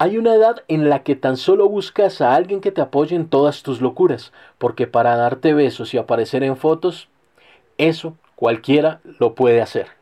Hay una edad en la que tan solo buscas a alguien que te apoye en todas tus locuras, porque para darte besos y aparecer en fotos, eso cualquiera lo puede hacer.